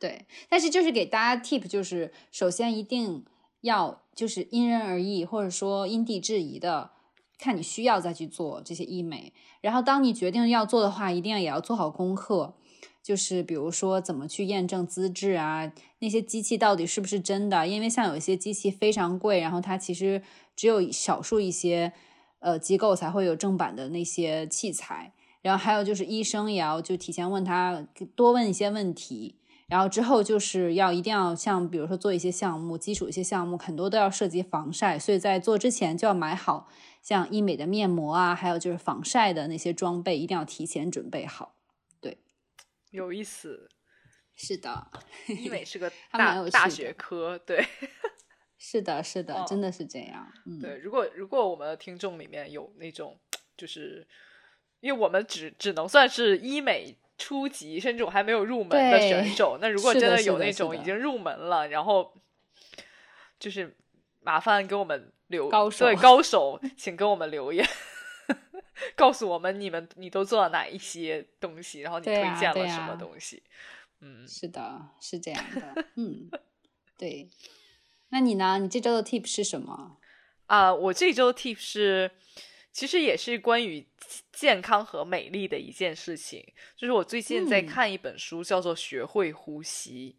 对，但是就是给大家 tip，就是首先一定要就是因人而异，或者说因地制宜的，看你需要再去做这些医美。然后当你决定要做的话，一定要也要做好功课，就是比如说怎么去验证资质啊，那些机器到底是不是真的？因为像有一些机器非常贵，然后它其实只有少数一些呃机构才会有正版的那些器材。然后还有就是医生也要就提前问他多问一些问题，然后之后就是要一定要像比如说做一些项目，基础一些项目很多都要涉及防晒，所以在做之前就要买好像医美的面膜啊，还有就是防晒的那些装备，一定要提前准备好。对，有意思。是的，医美是个 大大学科，对 是的，是的，哦真的是这样。嗯，对。如果如果我们的听众里面有那种，就是因为我们只只能算是医美初级，甚至我还没有入门的选手，那如果真的有那种已经入门了，然后就是麻烦给我们留高手对高手，请给我们留言。告诉我们你们你都做了哪一些东西，然后你推荐了什么东西？嗯，是的，是这样的。嗯，对。那你呢？你这周的 tip 是什么？啊、我这周 tip 是，其实也是关于健康和美丽的一件事情。就是我最近在嗯看一本书，叫做《学会呼吸》，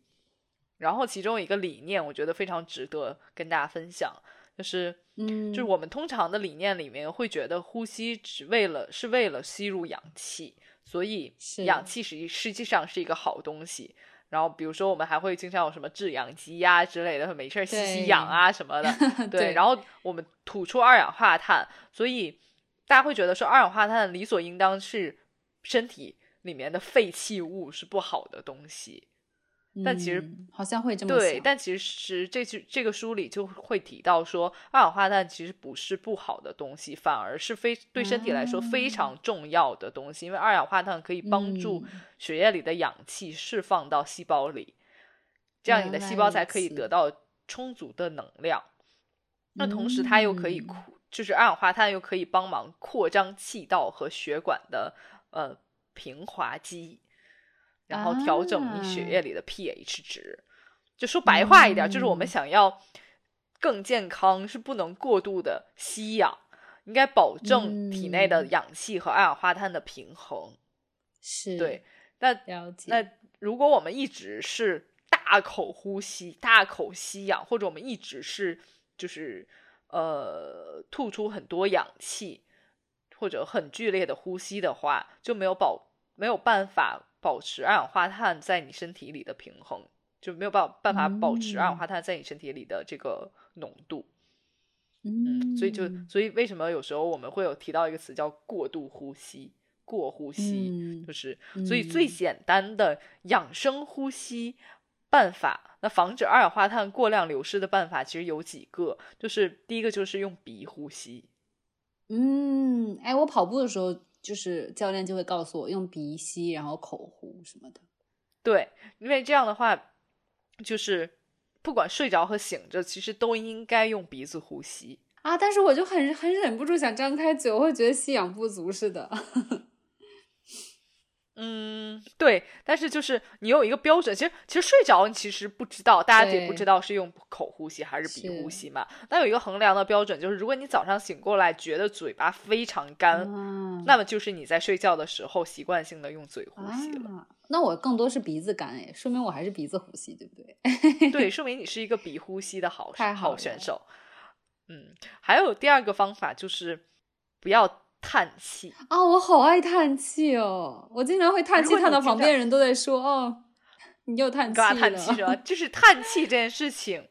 然后其中有一个理念，我觉得非常值得跟大家分享，就是，嗯，就是我们通常的理念里面会觉得呼吸只为了是为了吸入氧气，所以氧气实际实际上是一个好东西。然后，比如说，我们还会经常有什么制氧机呀、之类的，没事儿吸吸氧啊什么的。对，对然后我们吐出二氧化碳，所以大家会觉得说二氧化碳理所应当是身体里面的废弃物，是不好的东西。但其实嗯好像会这么对，但其实这句这个书里就会提到说，二氧化碳其实不是不好的东西，反而是非对身体来说非常重要的东西，因为二氧化碳可以帮助嗯。血液里的氧气释放到细胞里，这样你的细胞才可以得到充足的能量。那同时，它又可以嗯扩，就是二氧化碳又可以帮忙扩张气道和血管的呃平滑肌，然后调整你血啊液里的 pH 值。就说白话一点，就是我们嗯想要更健康，是不能过度的吸氧，应该保证体内的嗯氧气和二氧化碳的平衡。是对，那了解。那如果我们一直是大口呼吸、大口吸氧，或者我们一直是就是呃吐出很多氧气，或者很剧烈的呼吸的话，就没有保没有办法保持二氧化碳在你身体里的平衡，就没有办办法保持二氧嗯。化碳在你身体里的这个浓度。嗯，所以就所以为什么有时候我们会有提到一个词叫过度呼吸、过呼吸，嗯就是所以最嗯简单的养生呼吸办法，那防止二氧化碳过量流失的办法其实有几个，就是第一个就是用鼻呼吸，嗯，哎，我跑步的时候，就是教练就会告诉我用鼻吸，然后口呼什么的。对，因为这样的话就是。不管睡着和醒着，其实都应该用鼻子呼吸。啊，但是我就很很忍不住想张开嘴，我会觉得吸氧不足似的。嗯，对，但是就是你有一个标准，其实其实睡着你其实不知道，大家也不知道是用口呼吸还是鼻呼吸嘛。那有一个衡量的标准，就是如果你早上醒过来觉得嘴巴非常干，啊那么就是你在睡觉的时候习惯性的用嘴呼吸了。啊，那我更多是鼻子干哎，说明我还是鼻子呼吸，对不对？对，说明你是一个鼻呼吸的好太好选手。嗯，还有第二个方法就是不要叹气。啊，我好爱叹气哦，我经常会叹气，叹到旁边人都在说哦，你又叹气了叹了气了？就是叹气这件事情，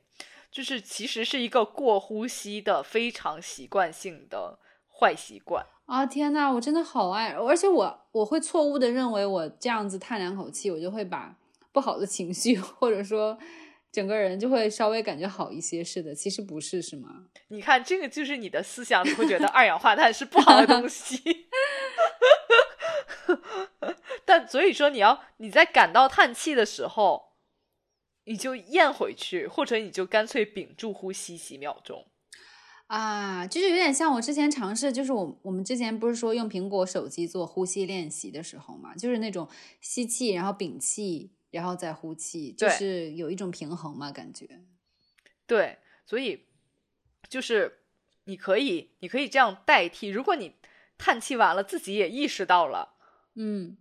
就是其实是一个过呼吸的非常习惯性的坏习惯。啊天呐，我真的好爱，而且我我会错误的认为我这样子叹两口气，我就会把不好的情绪或者说整个人就会稍微感觉好一些似的，其实不是，是吗？你看，这个就是你的思想，你会觉得二氧化碳是不好的东西。但所以说，你要你在感到叹气的时候，你就咽回去，或者你就干脆屏住呼吸几秒钟。啊，就是有点像我之前尝试，就是我我们之前不是说用苹果手机做呼吸练习的时候嘛，就是那种吸气，然后屏气，然后再呼气，就是有一种平衡嘛，感觉。对，所以就是你可以，你可以这样代替。如果你叹气完了，自己也意识到了，嗯，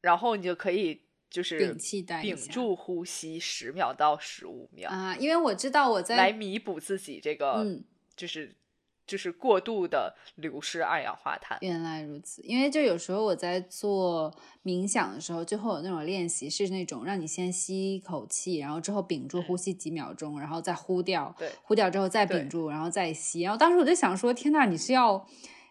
然后你就可以就是屏气带屏住呼吸十秒到十五秒，啊，因为我知道我在来弥补自己这个嗯就是就是过度的流失二氧化碳。原来如此，因为就有时候我在做冥想的时候，就会有那种练习，是那种让你先吸一口气，然后之后屏住呼吸几秒钟，然后再呼掉，对，呼掉之后再屏住，然后再吸。然后当时我就想说，天呐，你是要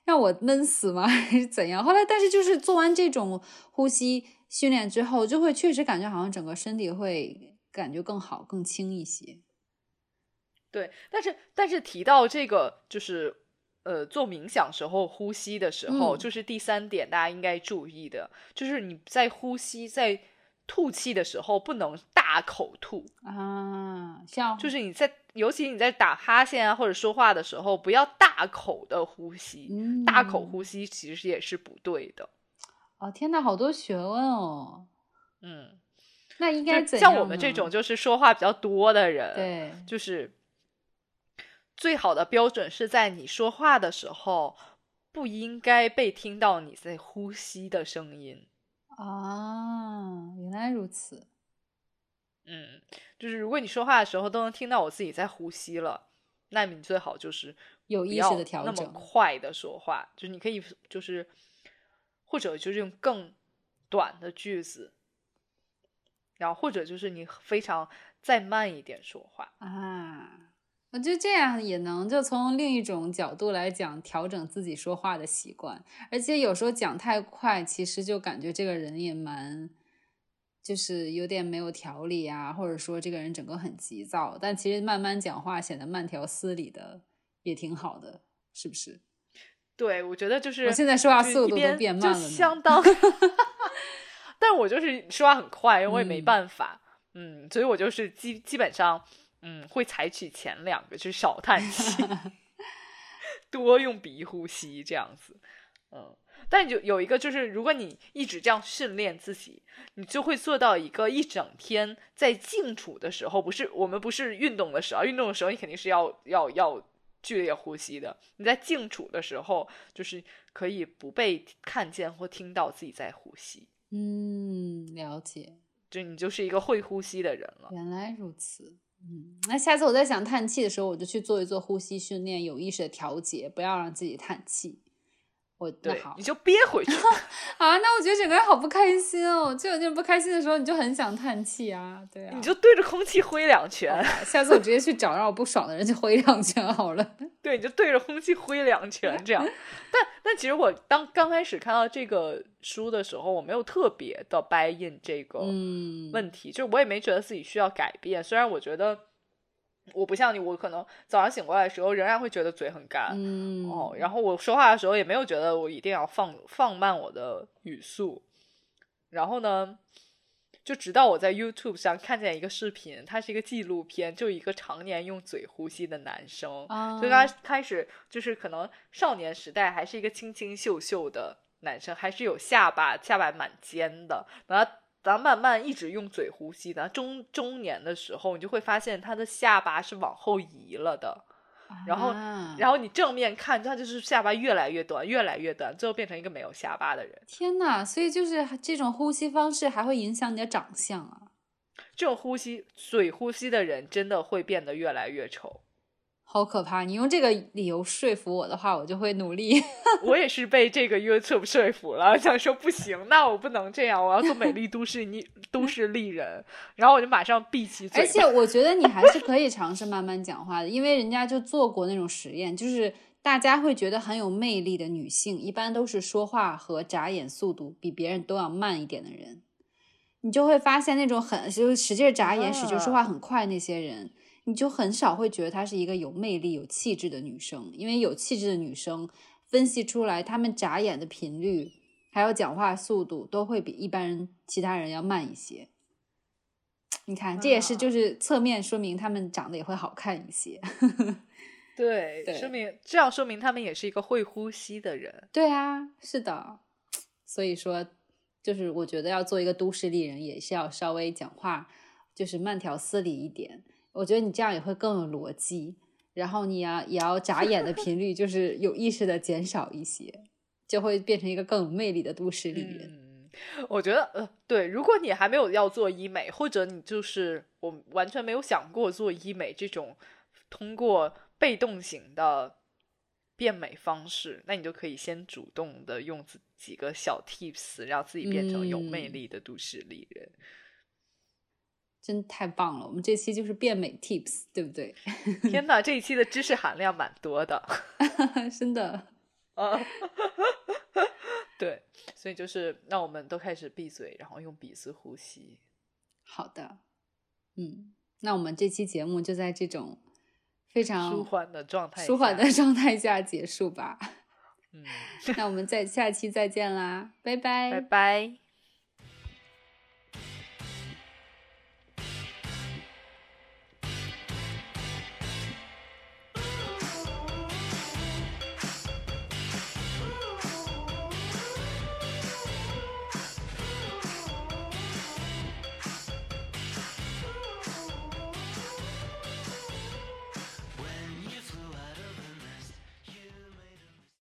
让我闷死吗，还是怎样？后来，但是就是做完这种呼吸训练之后，就会确实感觉好像整个身体会感觉更好、更轻一些。对，但是但是提到这个就是呃做冥想时候呼吸的时候，嗯。就是第三点大家应该注意的，就是你在呼吸在吐气的时候不能大口吐，啊，像就是你在尤其你在打哈欠啊或者说话的时候，不要大口的呼吸，嗯大口呼吸其实也是不对的。哦，天呐，好多学问哦。嗯，那应该就怎样像我们这种就是说话比较多的人，对，就是最好的标准是在你说话的时候，不应该被听到你在呼吸的声音。啊，原来如此。嗯，就是如果你说话的时候都能听到我自己在呼吸了，那你最好就是有意识的调那么整快的说话，就是你可以就是或者就是用更短的句子，然后或者就是你非常再慢一点说话。啊，我觉得这样也能就从另一种角度来讲，调整自己说话的习惯。而且有时候讲太快，其实就感觉这个人也蛮，就是有点没有条理啊，或者说这个人整个很急躁。但其实慢慢讲话显得慢条斯理的，也挺好的，是不是？对，我觉得就是我现在说话速度都变慢了相当。但我就是说话很快，因为我也没嗯办法，嗯所以我就是基基本上，嗯，会采取前两个，就是少叹气，多用鼻呼吸这样子，嗯。但有有一个就是，如果你一直这样训练自己，你就会做到一个一整天在静处的时候，不是我们不是运动的时候，运动的时候你肯定是要要要剧烈呼吸的。你在静处的时候，就是可以不被看见或听到自己在呼吸，嗯，了解。就你就是一个会呼吸的人了。原来如此，嗯，那下次我在想叹气的时候，我就去做一做呼吸训练，有意识的调节，不要让自己叹气。我那好，对你就憋回去。啊，那我觉得整个人好不开心哦。就有那种不开心的时候，你就很想叹气啊，对啊。你就对着空气挥两拳，好下次我直接去找让我不爽的人去挥两拳好了。对，你就对着空气挥两拳这样。但但其实我当刚开始看到这个书的时候，我没有特别的 buy in 这个嗯，问题，就我也没觉得自己需要改变。虽然我觉得我不像你，我可能早上醒过来的时候仍然会觉得嘴很干，嗯，哦，然后我说话的时候也没有觉得我一定要放放慢我的语速，然后呢，就直到我在 YouTube 上看见一个视频，它是一个纪录片，就一个常年用嘴呼吸的男生，啊，就他开始就是可能少年时代还是一个清清秀秀的男生，还是有下巴，下巴蛮尖的，然后。咱慢慢一直用嘴呼吸的，中中年的时候，你就会发现他的下巴是往后移了的。然后啊然后你正面看，他就是下巴越来越短，越来越短，最后变成一个没有下巴的人。天呐，所以就是这种呼吸方式还会影响你的长相啊。这种呼吸嘴呼吸的人，真的会变得越来越丑。好可怕！你用这个理由说服我的话，我就会努力。我也是被这个 YouTube 说服了，想说不行，那我不能这样，我要做美丽都市你都市丽人。然后我就马上闭起嘴而。且我觉得你还是可以尝试慢慢讲话的，因为人家就做过那种实验，就是大家会觉得很有魅力的女性，一般都是说话和眨眼速度比别人都要慢一点的人。你就会发现那种很就使劲眨眼、使劲说话很快那些人，你就很少会觉得她是一个有魅力、有气质的女生，因为有气质的女生分析出来，她们眨眼的频率还有讲话速度都会比一般人其他人要慢一些。你看，这也是就是侧面说明她们长得也会好看一些。对，对说明这样说明她们也是一个会呼吸的人。对啊，是的。所以说，就是我觉得要做一个都市丽人，也是要稍微讲话就是慢条斯理一点。我觉得你这样也会更有逻辑，然后你要也要眨眼的频率就是有意识的减少一些，就会变成一个更有魅力的都市丽人。嗯，我觉得呃，对，如果你还没有要做医美，或者你就是我完全没有想过做医美这种通过被动型的变美方式，那你就可以先主动的用几几个小 tips，让自己变成有魅嗯力的都市丽人。真太棒了！我们这期就是变美 tips，对不对？天哪，这一期的知识含量蛮多的。真的，啊，对，所以就是让我们都开始闭嘴，然后用鼻子呼吸。好的，嗯，那我们这期节目就在这种非常舒缓的状态，舒缓的，状态下结束吧。嗯，那我们在下期再见啦，拜拜，拜拜。